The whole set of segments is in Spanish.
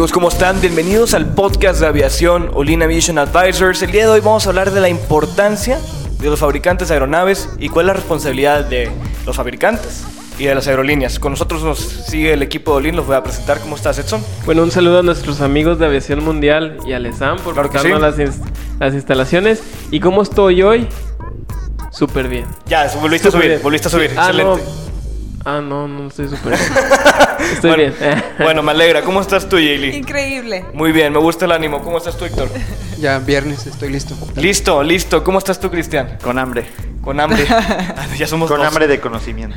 Amigos, ¿cómo están? Bienvenidos al podcast de aviación Olin Aviation Advisors. El día de hoy vamos a hablar de la importancia de los fabricantes de aeronaves y cuál es la responsabilidad de los fabricantes y de las aerolíneas. Con nosotros nos sigue el equipo de Olin, los voy a presentar. ¿Cómo estás, Edson? Bueno, un saludo a nuestros amigos de Aviación Mundial y a Lesam por Claro sí. las, las instalaciones. ¿Y cómo estoy hoy? Súper bien. Ya, volviste a subir, bien. volviste a subir. Ah, Excelente. No. Ah, no, no estoy súper bien. Estoy bueno, bien. bueno, me alegra. ¿Cómo estás tú, Yeli? Increíble. Muy bien, me gusta el ánimo. ¿Cómo estás tú, Héctor? Ya, viernes, estoy listo. Listo, listo. ¿Cómo estás tú, Cristian? Con hambre. Con hambre. Ah, ya somos Con dos. hambre de conocimiento.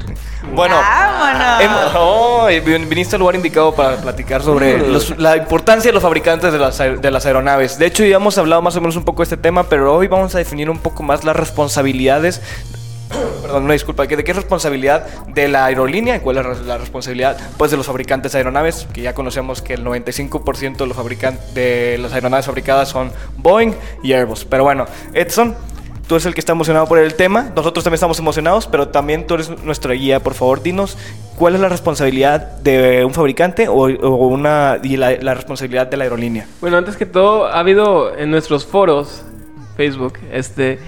Bueno, Vámonos. Hem- oh, viniste al lugar indicado para platicar sobre los- la importancia de los fabricantes de las, de las aeronaves. De hecho, ya hemos hablado más o menos un poco de este tema, pero hoy vamos a definir un poco más las responsabilidades. Perdón, una disculpa, ¿de qué es responsabilidad de la aerolínea cuál es la responsabilidad pues, de los fabricantes de aeronaves? Que ya conocemos que el 95% de los, las aeronaves fabricadas son Boeing y Airbus. Pero bueno, Edson, Tú eres el que está emocionado por el tema, nosotros también estamos emocionados, pero también tú eres nuestra guía. Por favor, dinos cuál es la responsabilidad de un fabricante o, o una y la, la responsabilidad de la aerolínea. Bueno, antes que todo, ha habido en nuestros foros, Facebook, este,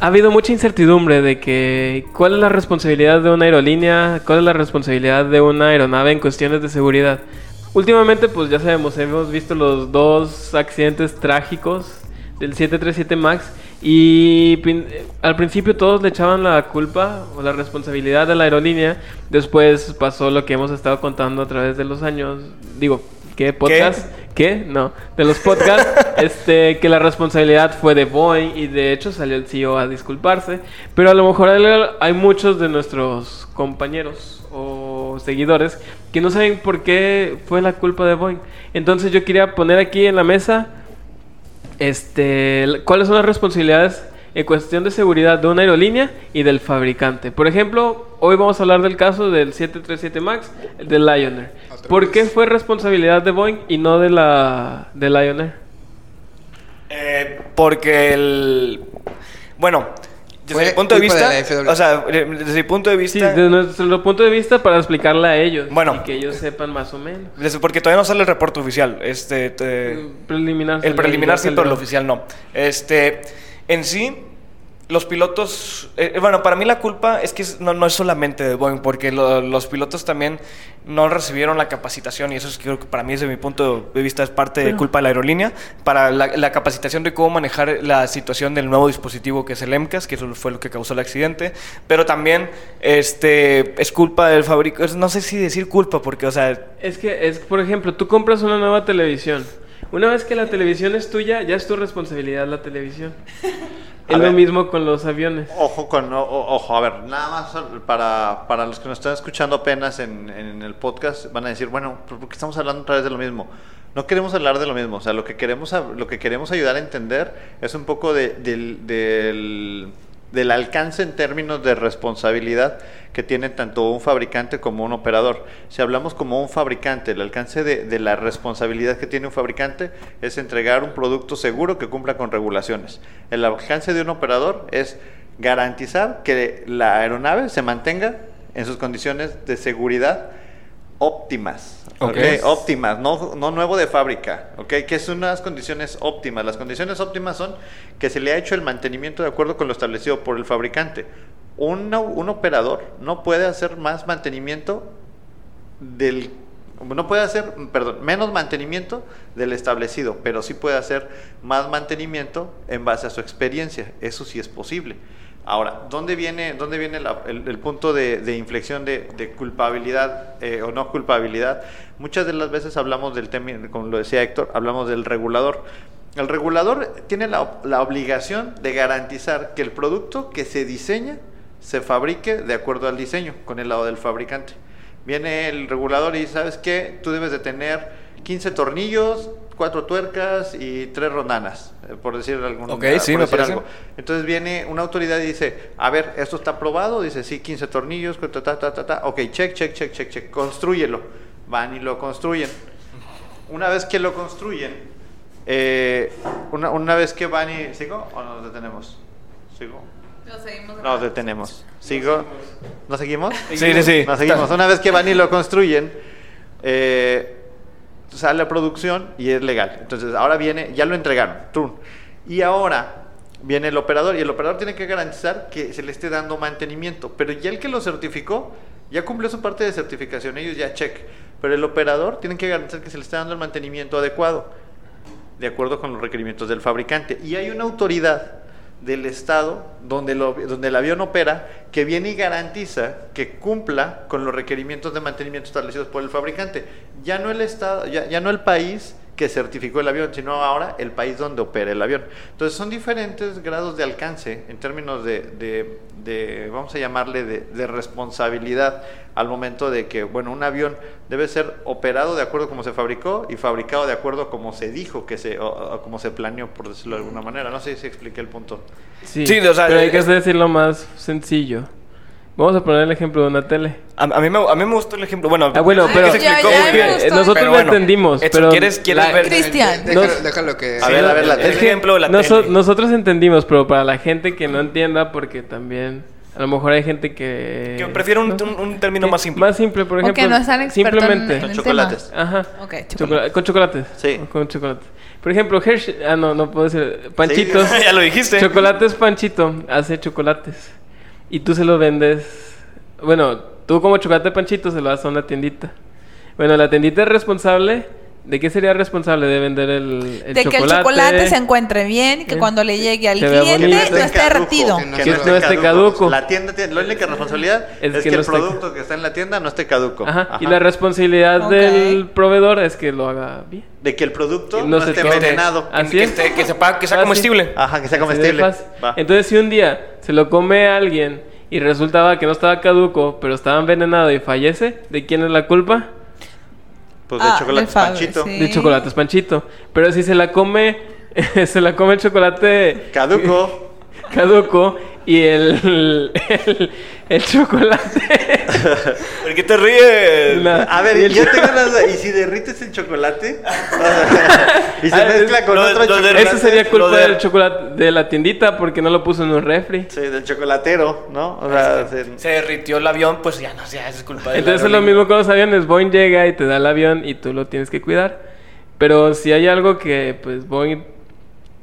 ha habido mucha incertidumbre de que cuál es la responsabilidad de una aerolínea, cuál es la responsabilidad de una aeronave en cuestiones de seguridad. Últimamente, pues ya sabemos, hemos visto los dos accidentes trágicos del 737 MAX y al principio todos le echaban la culpa o la responsabilidad a la aerolínea. Después pasó lo que hemos estado contando a través de los años. Digo, ¿qué podcast? ¿Qué? No, de los podcasts, este, que la responsabilidad fue de Boeing y de hecho salió el CEO a disculparse, pero a lo mejor hay, muchos de nuestros compañeros o seguidores que no saben por qué fue la culpa de Boeing. Entonces yo quería poner aquí en la mesa este, cuáles son las responsabilidades en cuestión de seguridad de una aerolínea y del fabricante. Por ejemplo, hoy vamos a hablar del caso del 737 MAX, del Lion Air. ¿Por qué fue responsabilidad de Boeing y no de la de Lion Air? Eh, porque el. Bueno, desde mi punto de vista. de o sea, desde mi punto de Sí, vista. desde nuestro punto de vista para explicarle a ellos Bueno. y que ellos sepan más o menos. desde- porque todavía no sale el reporte oficial. Este. te- Preliminar. El preliminar sí, pero el oficial no. Este, en sí, los pilotos, eh, bueno, para mí la culpa es que no, no es solamente de Boeing, porque lo- los pilotos también no recibieron la capacitación y eso es creo que para mí desde mi punto de vista es parte de culpa de la aerolínea para la, la capacitación de cómo manejar la situación del nuevo dispositivo que es el MCAS, que eso fue lo que causó el accidente, pero también este es culpa del fabricante, no sé si decir culpa porque o sea, Es que, es, por ejemplo, tú compras una nueva televisión. Una vez que la televisión es tuya, ya es tu responsabilidad la televisión. es lo ver. mismo con los aviones. Ojo con, o- ojo, a ver, nada más para, para los que nos están escuchando apenas en, en el podcast, van a decir, bueno, ¿por qué estamos hablando otra vez de lo mismo? No queremos hablar de lo mismo, o sea, lo que queremos, lo que queremos ayudar a entender es un poco de- del, del, del alcance en términos de responsabilidad que tiene tanto un fabricante como un operador. Si hablamos como un fabricante, el alcance de, de la responsabilidad que tiene un fabricante es entregar un producto seguro que cumpla con regulaciones. El alcance de un operador es garantizar que la aeronave se mantenga en sus condiciones de seguridad óptimas. Ok. ¿ok? Óptimas, no, no nuevo de fábrica, ¿ok? Que son unas condiciones óptimas. Las condiciones óptimas son que se le ha hecho el mantenimiento de acuerdo con lo establecido por el fabricante. Un, un operador no puede hacer más mantenimiento del no puede hacer, perdón, menos mantenimiento del establecido, pero sí puede hacer más mantenimiento en base a su experiencia. Eso sí es posible. Ahora, ¿dónde viene, dónde viene el, punto de, inflexión de, culpabilidad eh, o no culpabilidad? Muchas de las veces hablamos del tema, como lo decía Héctor, hablamos del regulador. El regulador tiene la, obligación de garantizar que el producto que se diseña se fabrique de acuerdo al diseño, con el lado del fabricante. Viene el regulador y sabes que tú debes de tener 15 tornillos, cuatro tuercas y tres rondanas, eh, por decir algún Ok, por sí, me parece. algo. Entonces viene una autoridad y dice, a ver, esto está aprobado, dice, sí, 15 tornillos, ta, ta, ta, ta, ta. ok, check, check, check, check, check, construyelo. Van y lo construyen. Una vez que lo construyen, eh, una, una vez que van y... ¿Sigo o nos detenemos? ¿Sigo? Nos detenemos. ¿Sigo? ¿No seguimos? Sí, sí, sí. Nos seguimos. Una vez que van y lo construyen, eh, sale a producción y es legal. Entonces, ahora viene, ya lo entregaron. ¡tum! Y ahora viene el operador y el operador tiene que garantizar que se le esté dando mantenimiento. Pero ya el que lo certificó, ya cumplió su parte de certificación. Ellos ya check. Pero el operador tiene que garantizar que se le esté dando el mantenimiento adecuado, de acuerdo con los requerimientos del fabricante. Y hay una autoridad del Estado donde, lo- donde el avión opera que viene y garantiza que cumpla con los requerimientos de mantenimiento establecidos por el fabricante. Ya no el Estado, ya, ya no el país que certificó el avión, sino ahora el país donde opera el avión. Entonces son diferentes grados de alcance en términos de, de- de, vamos a llamarle, de, de responsabilidad al momento de que, bueno, un avión debe ser operado de acuerdo como se fabricó y fabricado de acuerdo como se dijo que se, o, o como se planeó, por decirlo de alguna manera. No sé si expliqué el punto. Sí, Sí, o sea, pero hay eh, que decirlo más sencillo. Vamos a poner el ejemplo de una tele. A, a mí me, a mí me gustó el ejemplo. Bueno, Ah, bueno, pero- se Ya, explicó ya muy me bien. gustó. Eh, Nosotros Pero lo entendimos, Edson, pero ¿quieres, quieres la- ver? Cristian. Déjalo, Nos- déjalo que... A ver, a ver, la el tele. ejemplo de la Noso- tele. nosotros entendimos, pero para la gente que no entienda, porque también a lo mejor hay gente que... Que prefiere un, ¿no? un- un término más simple. Más simple, por O ejemplo. que no están Simplemente. en Con el chocolates. Ajá. Ok, Chocola- chocolate. con chocolates. Sí. Con chocolate. Por ejemplo, Hershey... Ah, no, no puedo decir. Panchitos. ya lo dijiste. Chocolates Panchito hace chocolates. Y tú se los vendes. Bueno, tú como chocolate Panchito se lo das a una tiendita. Bueno, la tiendita es responsable. ¿De qué sería responsable de vender el, el de chocolate? que el chocolate se encuentre bien y que cuando le llegue al cliente no esté caduco, derretido. Que no que Que no no esté esté caduco. caduco. La tienda tiene, la única responsabilidad es, Es que, que no el esté- producto que está en la tienda no esté caduco. Ajá. Y Ajá. la responsabilidad Ok. del proveedor es que lo haga bien. de que el producto no, no se esté envenenado. Así que, es. esté- que sepa- que sea Fácil. comestible. Ajá, que sea de comestible. Entonces, si un día se lo come alguien y resultaba que no estaba caduco, pero estaba envenenado y fallece, ¿de quién es la culpa? Pues de Ah, chocolate del Faber, panchito. sí. De chocolates Panchito. Pero si se la come, se la come el chocolate Caduco. caduco y el, el, el chocolate. ¿Por qué te ríes? A ver, y el yo cho- tengo una duda. ¿Y si derrites el chocolate? y se Ah, mezcla con lo- otro lo chocolate. Eso sería culpa de- del chocolate de la tiendita porque no lo puso en un refri. Sí, del chocolatero, ¿no? O sea, se- Se derritió el avión, pues ya no sé, es culpa de Entonces es lo mismo con los aviones. Boeing llega y te da el avión y tú lo tienes que cuidar. Pero si hay algo que pues Boeing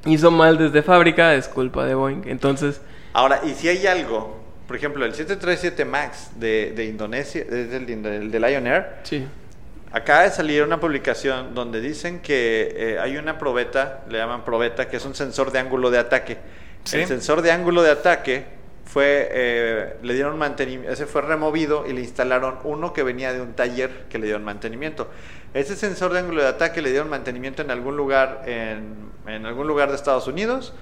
hizo mal desde fábrica, es culpa de Boeing. Entonces, Ahora, y si hay algo, por ejemplo, el 737 MAX de, de Indonesia, es del, del Lion Air, sí. Acaba de salir una publicación donde dicen que eh, hay una probeta, le llaman probeta, que es un sensor de ángulo de ataque. Sí. El sensor de ángulo de ataque fue, eh, le dieron mantenimiento, ese fue removido y le instalaron uno que venía de un taller que le dieron mantenimiento. Ese sensor de ángulo de ataque le dieron mantenimiento en algún lugar, en, en algún lugar de Estados Unidos,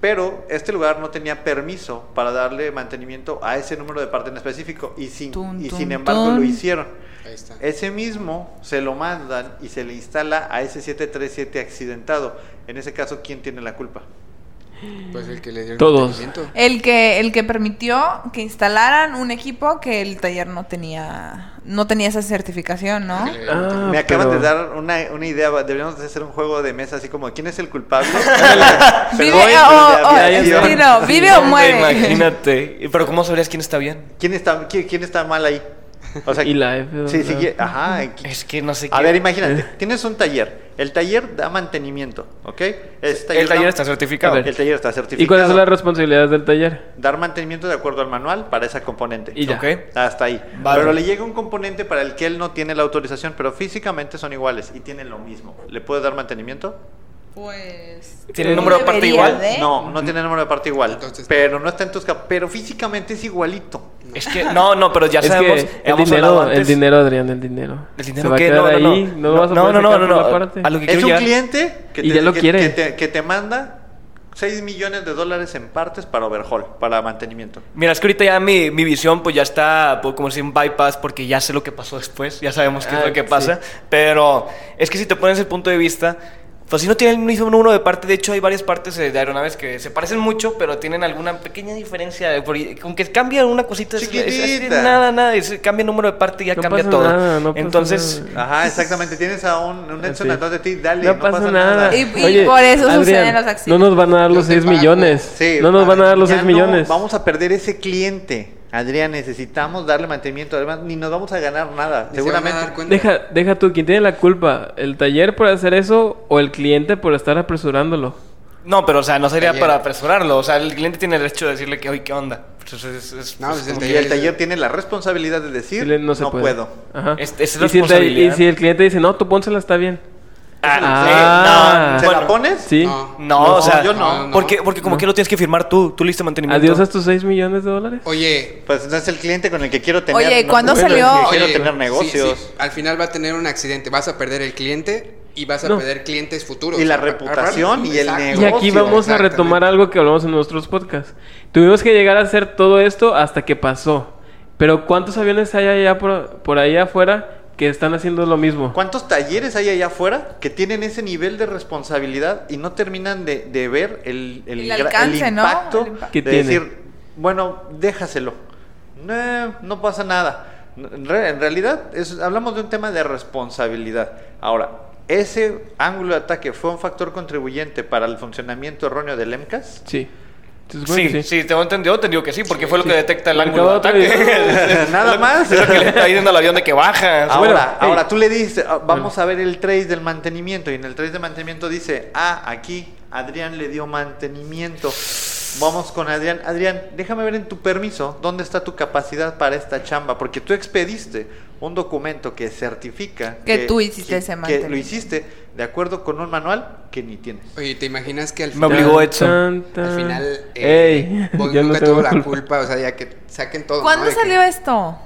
pero este lugar no tenía permiso para darle mantenimiento a ese número de parte en específico y sin, Tun, y tun, sin embargo tun. lo hicieron. Ahí está. Ese mismo se lo mandan y se le instala a ese 737 accidentado. En ese caso, ¿quién tiene la culpa? Pues el que le dio el Todos. El que, el que permitió que instalaran un equipo que el taller no tenía, no tenía esa certificación, ¿no? Ah. Me acaban pero- de dar una, una idea. Deberíamos de hacer un juego de mesa así como ¿quién es el culpable? Vive Voy, o, pero o- de aviación. sí, no, vive o muere. Imagínate. Pero ¿cómo sabrías quién está bien? ¿Quién está, quién, quién está mal ahí? O sea, Y la F. Sí, sí, ajá. Es que no sé A quién- ver, imagínate, tienes un taller. El taller da mantenimiento, ¿ok? Ese El taller da- está certificado. A. El taller está certificado. ¿Y cuáles son las responsabilidades del taller? Dar mantenimiento de acuerdo al manual para esa componente. Y ya. Ok. Hasta ahí. Vale. Pero le llega un componente para el que él no tiene la autorización, pero físicamente son iguales y tienen lo mismo. ¿Le puede dar mantenimiento? Pues. ¿Tiene número de parte igual? de. No, no tiene número de parte igual. Entonces- pero no está en tus Pero físicamente es igualito. Es que, no, no, pero ya es sabemos. que el dinero, el dinero, Adrián, el dinero. ¿El Se dinero va a qué? quedar No, no, no. ahí, no, lo vas a No, no, no, no, no. parte. A lo que Es un llegar- cliente que Y te, ya lo que- quiere. que te- que te manda 6 millones de dólares en partes para overhaul, para mantenimiento. Mira, es que ahorita ya mi, mi visión pues ya está pues, como si un bypass porque ya sé lo que pasó después, ya sabemos qué es Ah, lo que sí. pasa, pero es que si te pones el punto de vista, pues si no tienen el mismo número de parte, de hecho hay varias partes eh, de aeronaves que se parecen mucho, pero tienen alguna pequeña diferencia, con que cambia una cosita, es- es- nada, nada, es- cambia el número de parte y ya No cambia pasa todo. nada, no pasa Entonces, nada. Ajá, exactamente. Tienes a un, un Edson Sí. atrás de ti, dale, No, pasa, nada. Y- y por eso suceden los accidentes. No nos van a dar los te 6 pago. millones. Sí, no nos van a dar los ya 6 no millones. Vamos a perder ese cliente. Adrián, necesitamos darle mantenimiento. Además, ni nos vamos a ganar nada. Ni Seguramente. Deja, deja tú, ¿quién tiene la culpa? ¿El taller por hacer eso o el cliente por estar apresurándolo? no, pero o sea, no sería Taller. para apresurarlo, o sea, el cliente tiene el derecho de decirle que, oye, ¿qué onda? Pues, es- es- No, pues el Y taller, el taller tiene la responsabilidad de decir, no, se puede. puedo. Ajá. Es- es y, si el, y si el cliente dice, no, tú pónsela, está bien. Ah, Ah. sí, ¿Se no, la pones? Sí. No. No, o sea, yo no. no. Porque, porque como No. que lo tienes que firmar tú, tú listo de mantenimiento. Adiós a tus 6 millones de dólares. Oye, Pues no es el cliente con el que quiero tener. Oye, no ¿cuándo salió? Quiero oye, tener sí, negocios. sí, Al final va a tener un accidente. Vas a perder el cliente y vas a No. perder clientes futuros. Y la reputación y el Exacto. Y negocio. aquí vamos a retomar algo que hablamos en nuestros podcasts. Tuvimos que llegar a hacer todo esto hasta que pasó. Pero ¿cuántos aviones hay allá por, por ahí afuera que están haciendo lo mismo? ¿Cuántos talleres hay allá afuera que tienen ese nivel de responsabilidad y no terminan de, de ver el, el, El gra- alcance, el ¿no? impacto El impacto. ¿Qué de tiene? decir, bueno, déjaselo. No, no pasa nada. En re- en realidad, es- hablamos de un tema de responsabilidad. Ahora, ¿ese ángulo de ataque fue un factor contribuyente para el funcionamiento erróneo del EMCAS? Sí. Sí, que sí, tengo entendido, te digo que sí, porque fue lo que detecta el ángulo de ataque. Nada más. Es lo que le está diciendo al avión de que baja. Ahora, Bueno, ahora hey. tú le dices, ah, vamos a ver el trace del mantenimiento y en el trace de mantenimiento dice, ah, aquí Adrián le dio mantenimiento. Vamos con Adrián. Adrián, déjame ver en tu permiso dónde está tu capacidad para esta chamba, porque tú expediste un documento que certifica Que tú hiciste ese que lo hiciste de acuerdo con un manual que ni tienes. Oye, ¿te imaginas que al Me final, obligó Edson. Al final eh, Ey, no nunca tengo tuvo la culpa. O sea, ya que saquen todo. ¿Cuándo ¿no? De que- salió esto?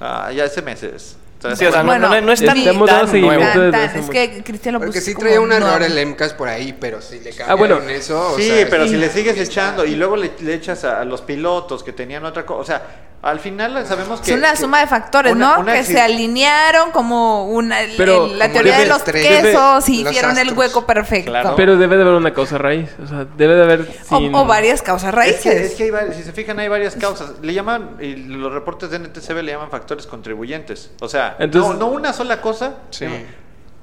Ah, ya hace meses. Sea, Sí, o sea, no, Bueno, no, no es tan, estamos tan nuevo. Tan, tan, hace es que Cristian lo puso Porque sí traía un error el MCAS por ahí, pero si le cambiaron Ah, bueno. eso, o Sí, sea, pero sí. si le sigues echando y luego le, le echas a, a los pilotos que tenían otra cosa, o sea, al final sabemos que... Es una que suma de factores, una- ¿no? una que se alinearon como una, el- Pero, el- la como teoría de debe los tres- quesos y los hicieron el hueco perfecto. Claro. Pero debe de haber una causa raíz. O sea, debe de haber. O, sin- o varias causas Es raíces. que, es que hay varias- si se fijan, hay varias causas. Le llaman, y los reportes de NTCB le llaman factores contribuyentes. O sea, Entonces- no, no una sola cosa. Sí.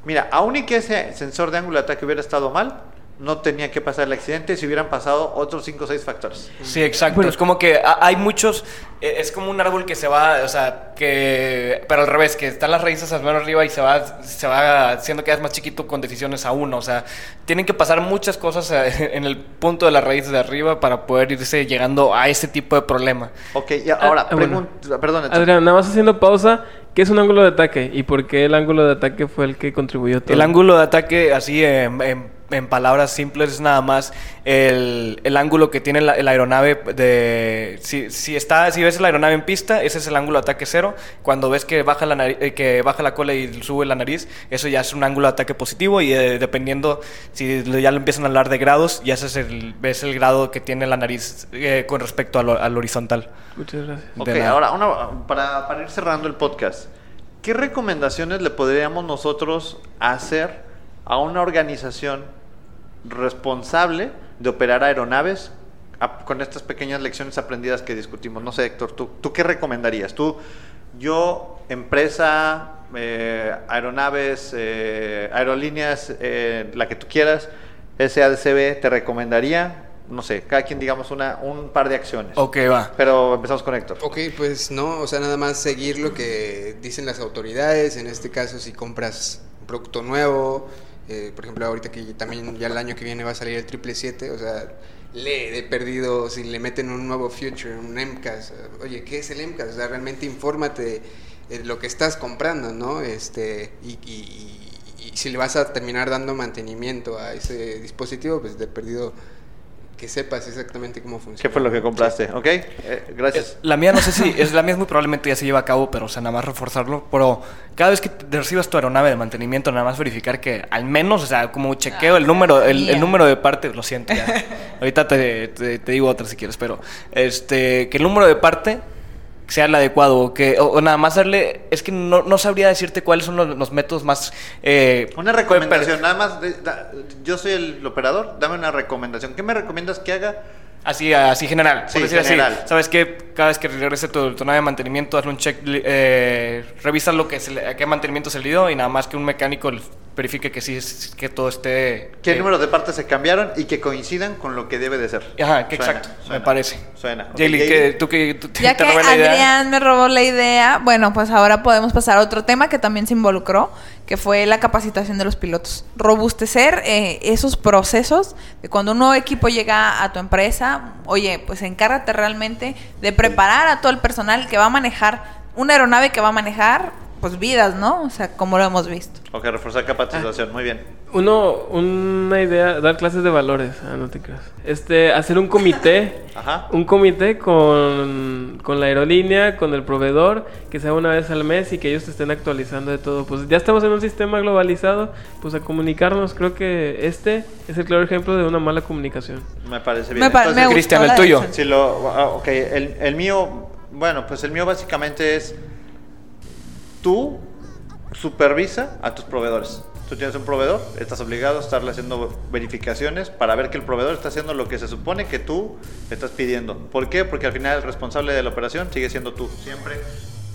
Mira, aún y que ese sensor de ángulo de ataque hubiera estado mal, no tenía que pasar el accidente si hubieran pasado otros 5 o 6 factores. Sí, exacto. Bueno. es como que ha- hay muchos. eh, Es como un árbol que se va, o sea, que. Pero al revés, que están las raíces más arriba y se va, se va haciendo cada vez más chiquito con decisiones a uno. O sea, tienen que pasar muchas cosas eh, en el punto de las raíces de arriba para poder irse llegando a ese tipo de problema. Ok, y ahora, ah, bueno. perdón. Adrián, nada más haciendo pausa. ¿Qué es un ángulo de ataque? ¿Y por qué el ángulo de ataque fue el que contribuyó todo? El ángulo de ataque, así en, en- en palabras simples, es nada más el, el ángulo que tiene la, la aeronave de... Si, si, está, si ves la aeronave en pista, ese es el ángulo de ataque cero. Cuando ves que baja la, eh, que baja la cola y sube la nariz, eso ya es un ángulo de ataque positivo y eh, dependiendo, si ya lo empiezan a hablar de grados, ya ese es el, es el grado que tiene la nariz eh, con respecto al, al horizontal. Muchas gracias. Ok, ahora, una- para, para ir cerrando el podcast, ¿qué recomendaciones le podríamos nosotros hacer a una organización responsable de operar aeronaves a- con estas pequeñas lecciones aprendidas que discutimos? No sé, Héctor, ¿tú, tú qué recomendarías? Tú, yo, empresa, eh, aeronaves, eh, aerolíneas, eh, la que tú quieras, SADCB, te recomendaría, no sé, cada quien digamos una, un par de acciones. Ok, va. Pero empezamos con Héctor. Ok, pues no, o sea, nada más seguir lo que dicen las autoridades. En este caso, si compras un producto nuevo, eh, por ejemplo, ahorita que también ya el año que viene va a salir el 777, o sea, lee de perdido si le meten un nuevo Future, un MCAS. Oye, ¿qué es el MCAS? O sea, realmente infórmate de lo que estás comprando, ¿no? Este, y- y- y si le vas a terminar dando mantenimiento a ese dispositivo, pues de perdido que sepas exactamente cómo funciona. ¿Qué fue lo que compraste? ¿Ok? Eh, gracias. La mía no sé si, es la mía es muy probablemente ya se lleva a cabo, pero o sea, nada más reforzarlo. Pero cada vez que te recibas tu aeronave de mantenimiento, nada más verificar que al menos, o sea, como chequeo Ah, el número, el, el número de parte, lo siento, ya. ahorita te, te- te digo otra si quieres, pero este, que el número de parte sea el adecuado, o que, o, o nada más darle, es que no, no sabría decirte cuáles son los, los métodos más... eh, Una recomendación, nada más. de- da- yo soy el operador, dame una recomendación. ¿Qué me recomiendas que haga? Así, así general. Sí, por decir general. así. Sabes que cada vez que regrese tu, tu nave de mantenimiento, hazle un check, eh, revisa lo que se le- a qué mantenimiento se le dio y nada más que un mecánico verifique que sí, es- que todo esté. ¿Qué eh, números de partes se cambiaron y que coincidan con lo que debe de ser? Ajá, que Suena, exacto, suena, me parece. Suena. Ok, Jaylee, Jaylee. que tú que tú Ya te que robé la idea. Adrián me robó la idea, bueno, pues ahora podemos pasar a otro tema que también se involucró, que fue la capacitación de los pilotos. Robustecer eh, esos procesos de cuando un nuevo equipo llega a tu empresa, oye, pues encárgate realmente de preparar a todo el personal que va a manejar una aeronave que va a manejar, pues vidas, ¿no? O sea, como lo hemos visto. Ok, reforzar capacitación, muy bien. Uno, una idea, dar clases de valores, ah, no te creas. Este, hacer un comité, Ajá. un comité con, con la aerolínea, con el proveedor, que sea una vez al mes y que ellos te estén actualizando de todo. Pues ya estamos en un sistema globalizado, pues a comunicarnos, creo que este es el claro ejemplo de una mala comunicación. Me parece bien. Me, pa- Entonces, Cristian, el tuyo. decisión. Si lo, ah, ok, el, el mío, bueno, pues el mío básicamente es tú supervisa a tus proveedores. Tú tienes un proveedor, estás obligado a estarle haciendo verificaciones para ver que el proveedor está haciendo lo que se supone que tú estás pidiendo. ¿Por qué? Porque al final el responsable de la operación sigue siendo tú, siempre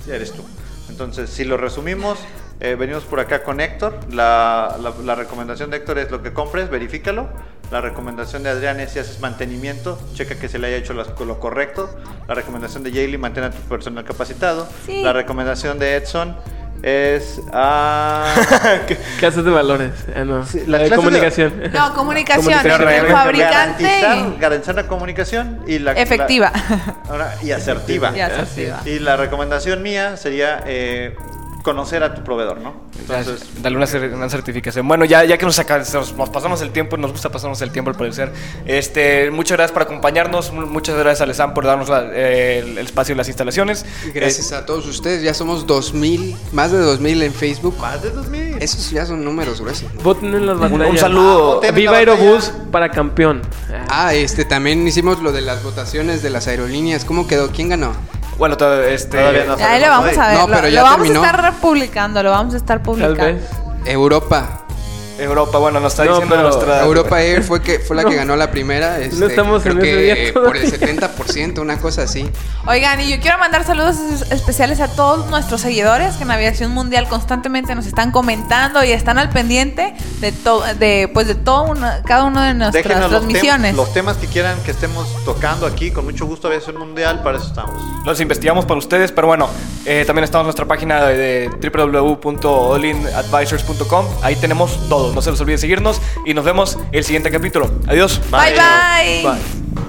eres tú. Entonces, si lo resumimos, eh, venimos por acá con Héctor. La, la- recomendación de Héctor es lo que compres, verifícalo. La recomendación de Adrián es si haces mantenimiento, checa que se le haya hecho las- lo correcto. La recomendación de Jaylee, mantén a tu personal capacitado. Sí. La recomendación de Edson es ah, Clases de valores, ah, no. Sí, la de- comunicación. No, comunicación, el fabricante garantizar, la comunicación y la efectiva. la- ahora, y asertiva. Y asertiva. Y la recomendación mía sería eh, conocer a tu proveedor, ¿no? Entonces, Dale una, cer- una certificación. Bueno, ya, ya que nos, saca- nos, nos pasamos el tiempo, nos gusta pasarnos el tiempo al parecer. Este, muchas gracias por acompañarnos. mu- Muchas gracias a Lesan por darnos la- eh, el, espacio y las instalaciones. Gracias a todos ustedes, ya somos 2000, más de 2000 en Facebook. más de 2000. Esos ya son números gruesos. ¿no? Voten en las batallas. un saludo. voten. Viva. Aerobús para campeón. Ah, Ah, este, también hicimos lo de las votaciones de las aerolíneas. ¿Cómo quedó? ¿Quién ganó? Bueno, to- este, Todavía no. Ahí lo vamos a ver. No, lo- pero lo, ya vamos terminó. a estar publicando, lo vamos a estar Tal publicando. vez. Europa. Europa, bueno, nos está No, diciendo pero- nuestra. Europa Air fue que fue la No. que ganó la primera. Este, estamos creo en ese que día por el todavía. 70%, una cosa así. Oigan, y yo quiero mandar saludos es- especiales a todos nuestros seguidores que en Aviación Mundial constantemente nos están comentando y están al pendiente de todo, de pues de todo una- cada una de nuestras Déjenos los, tem- transmisiones. los temas que quieran que estemos tocando aquí, con mucho gusto, Aviación Mundial, para eso estamos. Los investigamos para ustedes, pero bueno, eh, también estamos en nuestra página de, de www.allinadvisors.com. Ahí tenemos todo. No se les olvide seguirnos y nos vemos el siguiente capítulo. Adiós. bye. bye. Bye.